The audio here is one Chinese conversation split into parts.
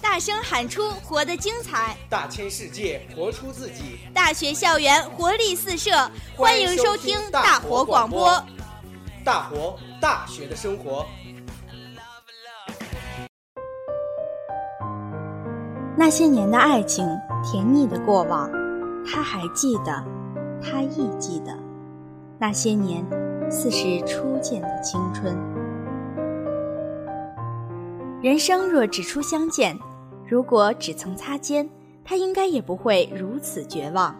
大声喊出“活得精彩”，大千世界活出自己。大学校园活力四射，欢迎收听大活广播。大活大学的生活。那些年的爱情，甜蜜的过往，他还记得，他亦记得。那些年，似是初见的青春。人生若只初相见，如果只曾擦肩，他应该也不会如此绝望。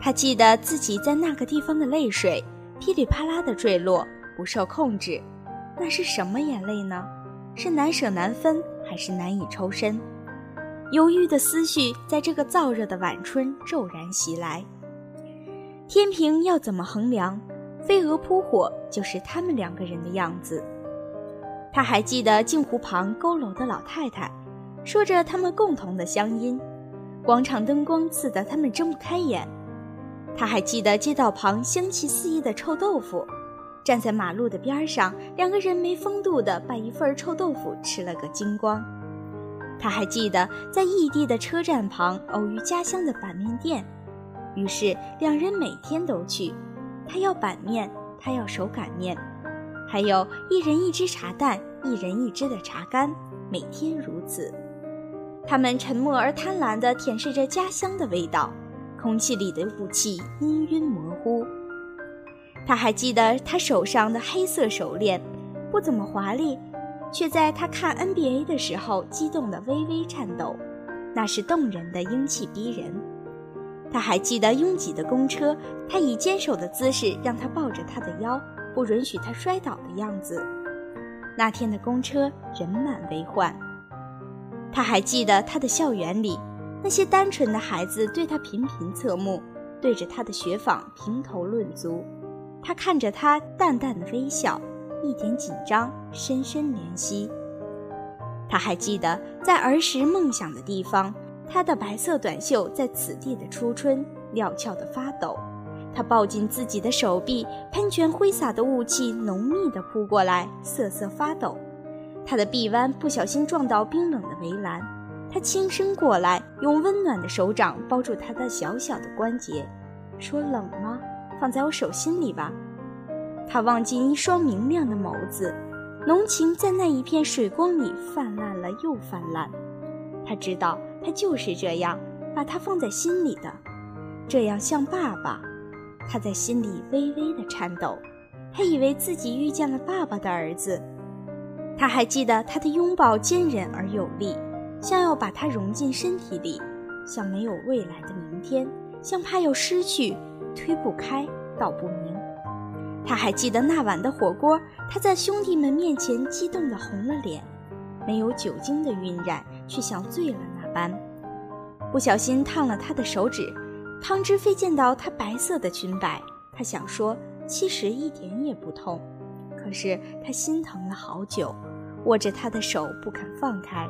他记得自己在那个地方的泪水，噼里啪啦的坠落，不受控制。那是什么眼泪呢？是难舍难分，还是难以抽身？犹豫的思绪在这个燥热的晚春骤然袭来。天平要怎么衡量？飞蛾扑火就是他们两个人的样子。他还记得镜湖旁佝偻的老太太，说着他们共同的乡音。广场灯光刺得他们睁不开眼。他还记得街道旁香气四溢的臭豆腐，站在马路的边上，两个人没风度的把一份臭豆腐吃了个精光。他还记得在异地的车站旁偶遇家乡的板面店，于是两人每天都去。他要板面，他要手擀面，还有一人一只茶蛋，一人一支的茶干，每天如此。他们沉默而贪婪地舔舐着家乡的味道，空气里的雾气氤氲模糊。他还记得他手上的黑色手链，不怎么华丽。却在他看 NBA 的时候激动得微微颤抖，那是动人的英气逼人。他还记得拥挤的公车，他以坚守的姿势让他抱着他的腰，不允许他摔倒的样子。那天的公车人满为患。他还记得他的校园里，那些单纯的孩子对他频频侧目，对着他的雪纺评头论足。他看着他淡淡的微笑。一点紧张，深深怜惜。他还记得在儿时梦想的地方，他的白色短袖在此地的初春料峭的发抖。他抱紧自己的手臂，喷泉挥洒的雾气浓密的扑过来，瑟瑟发抖。他的臂弯不小心撞到冰冷的围栏，他轻声过来，用温暖的手掌包住他的小小的关节，说：“冷吗？放在我手心里吧。”他望进一双明亮的眸子，浓情在那一片水光里泛滥了又泛滥。他知道，他就是这样把他放在心里的，这样像爸爸。他在心里微微的颤抖，他以为自己遇见了爸爸的儿子。他还记得他的拥抱坚韧而有力，像要把他融进身体里，像没有未来的明天，像怕要失去，推不开，道不明。他还记得那晚的火锅，他在兄弟们面前激动的红了脸，没有酒精的晕染，却像醉了那般。不小心烫了他的手指，汤汁飞溅到他白色的裙摆。他想说，其实一点也不痛，可是他心疼了好久，握着他的手不肯放开。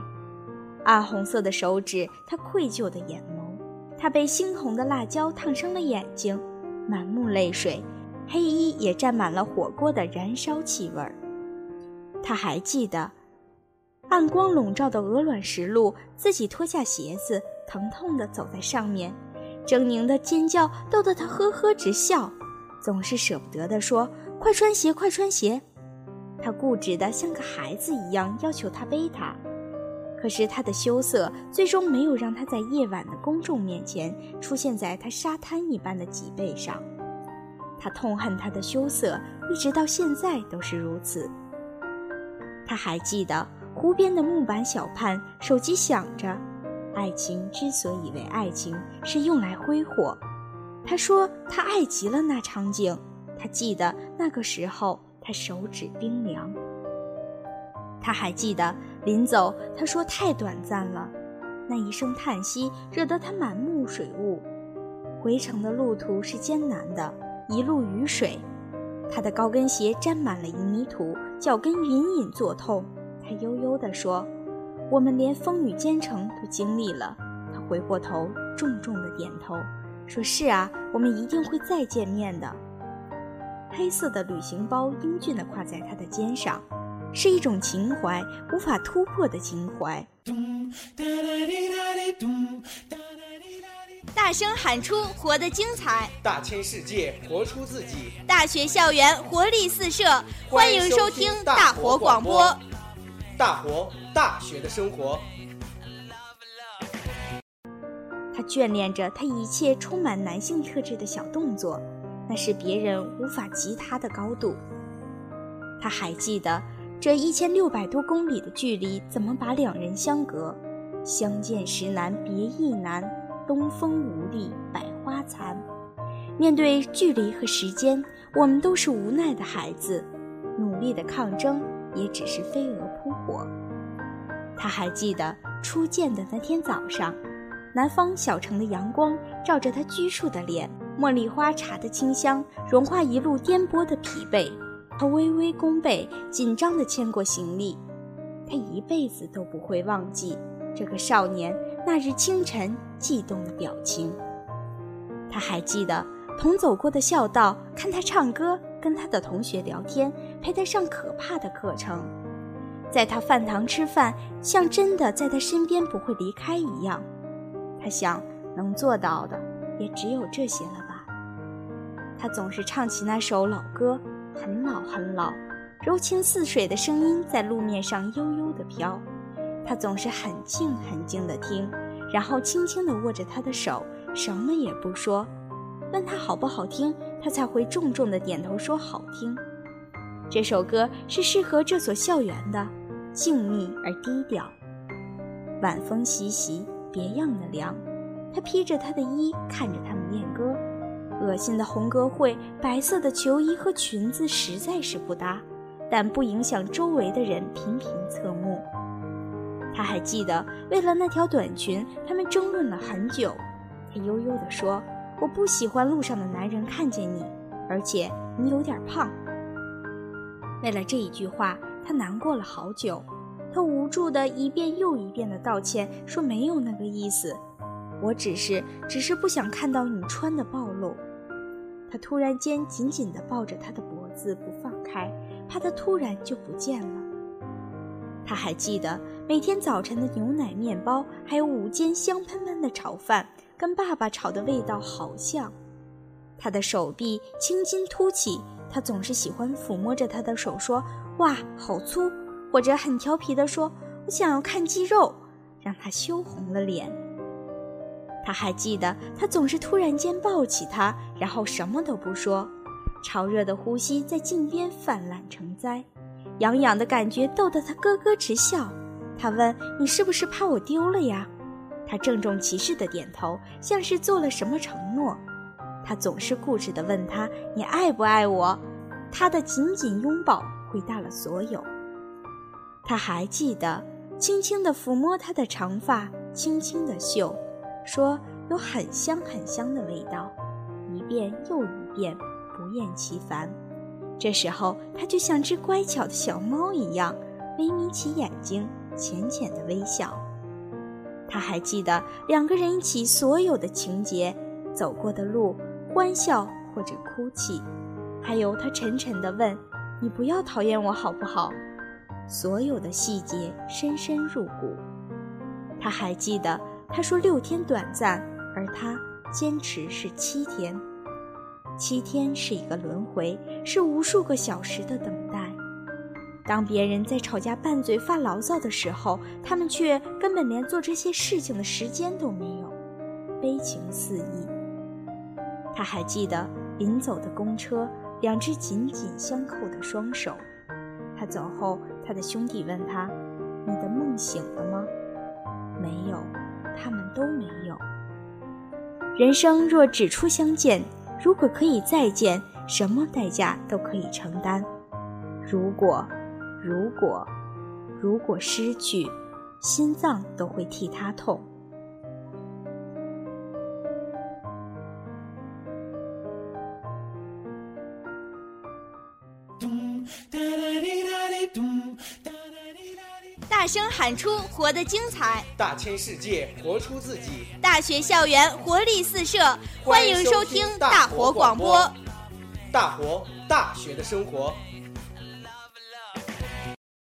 暗红色的手指，他愧疚的眼眸，他被猩红的辣椒烫伤了眼睛，满目泪水。黑衣也沾满了火锅的燃烧气味儿。他还记得，暗光笼罩的鹅卵石路，自己脱下鞋子，疼痛地走在上面，狰狞的尖叫逗得他呵呵直笑，总是舍不得地说：“快穿鞋，快穿鞋。”他固执的像个孩子一样要求他背他，可是他的羞涩最终没有让他在夜晚的公众面前出现在他沙滩一般的脊背上。他痛恨他的羞涩，一直到现在都是如此。他还记得湖边的木板小畔，手机响着。爱情之所以为爱情，是用来挥霍。他说他爱极了那场景。他记得那个时候，他手指冰凉。他还记得临走，他说太短暂了。那一声叹息，惹得他满目水雾。回程的路途是艰难的。一路雨水，他的高跟鞋沾满了泥土，脚跟隐隐作痛。他悠悠地说：“我们连风雨兼程都经历了。”他回过头，重重的点头，说：“是啊，我们一定会再见面的。”黑色的旅行包英俊地挎在他的肩上，是一种情怀，无法突破的情怀。大声喊出“活得精彩”，大千世界活出自己。大学校园活力四射，欢迎收听大活广播。大活大学的生活。他眷恋着他一切充满男性特质的小动作，那是别人无法及他的高度。他还记得这一千六百多公里的距离怎么把两人相隔，相见时难别亦难，东风无力百花残。面对距离和时间，我们都是无奈的孩子，努力的抗争也只是飞蛾扑火。他还记得初见的那天早上。南方小城的阳光照着他拘束的脸，茉莉花茶的清香融化一路颠簸的疲惫。他微微弓背，紧张地牵过行李。他一辈子都不会忘记这个少年那日清晨悸动的表情。他还记得同走过的校道，看他唱歌，跟他的同学聊天，陪他上可怕的课程，在他饭堂吃饭，像真的在他身边不会离开一样。他想，能做到的也只有这些了吧。他总是唱起那首老歌，很老很老，柔情似水的声音在路面上悠悠地飘。他总是很静很静地听，然后轻轻地握着他的手，什么也不说。问他好不好听，他才会重重地点头说好听。这首歌是适合这所校园的，静谧而低调。晚风习习。别样的凉，他披着他的衣，看着他们练歌。恶心的红歌会，白色的球衣和裙子实在是不搭，但不影响周围的人频频侧目。他还记得，为了那条短裙，他们争论了很久。他悠悠地说：“我不喜欢路上的男人看见你，而且你有点胖。”为了这一句话，他难过了好久。他无助的一遍又一遍的道歉，说没有那个意思，我只是只是不想看到你穿的暴露。他突然间紧紧地抱着他的脖子不放开，怕他突然就不见了。他还记得每天早晨的牛奶面包，还有午间香喷喷的炒饭，跟爸爸炒的味道好像。他的手臂青筋凸起，他总是喜欢抚摸着他的手，说：“哇，好粗。”或者很调皮地说：“我想要看肌肉”，让他羞红了脸。他还记得，他总是突然间抱起他，然后什么都不说。潮热的呼吸在颈边泛滥成灾，痒痒的感觉逗得他咯咯直笑。他问：“你是不是怕我丢了呀？”他郑重其事地点头，像是做了什么承诺。他总是固执地问他：“你爱不爱我？”他的紧紧拥抱回答了所有。他还记得，轻轻地抚摸她的长发，轻轻地嗅，说有很香很香的味道，一遍又一遍，不厌其烦。这时候，他就像只乖巧的小猫一样，微眯起眼睛，浅浅的微笑。他还记得两个人一起所有的情节，走过的路，欢笑或者哭泣，还有他沉沉地问：“你不要讨厌我好不好？”所有的细节深深入骨。他还记得，他说六天短暂，而他坚持是七天。七天是一个轮回，是无数个小时的等待。当别人在吵架、拌嘴、发牢骚的时候，他们却根本连做这些事情的时间都没有，悲情四溢。他还记得临走的公车，两只紧紧相扣的双手。他走后，他的兄弟问他：“你的梦醒了吗？”没有，他们都没有。人生若只初相见，如果可以再见，什么代价都可以承担。如果，如果，如果失去，心脏都会替他痛。大声喊出“活得精彩”，大千世界活出自己。大学校园活力四射，欢迎收听大活广播。大活大学的生活。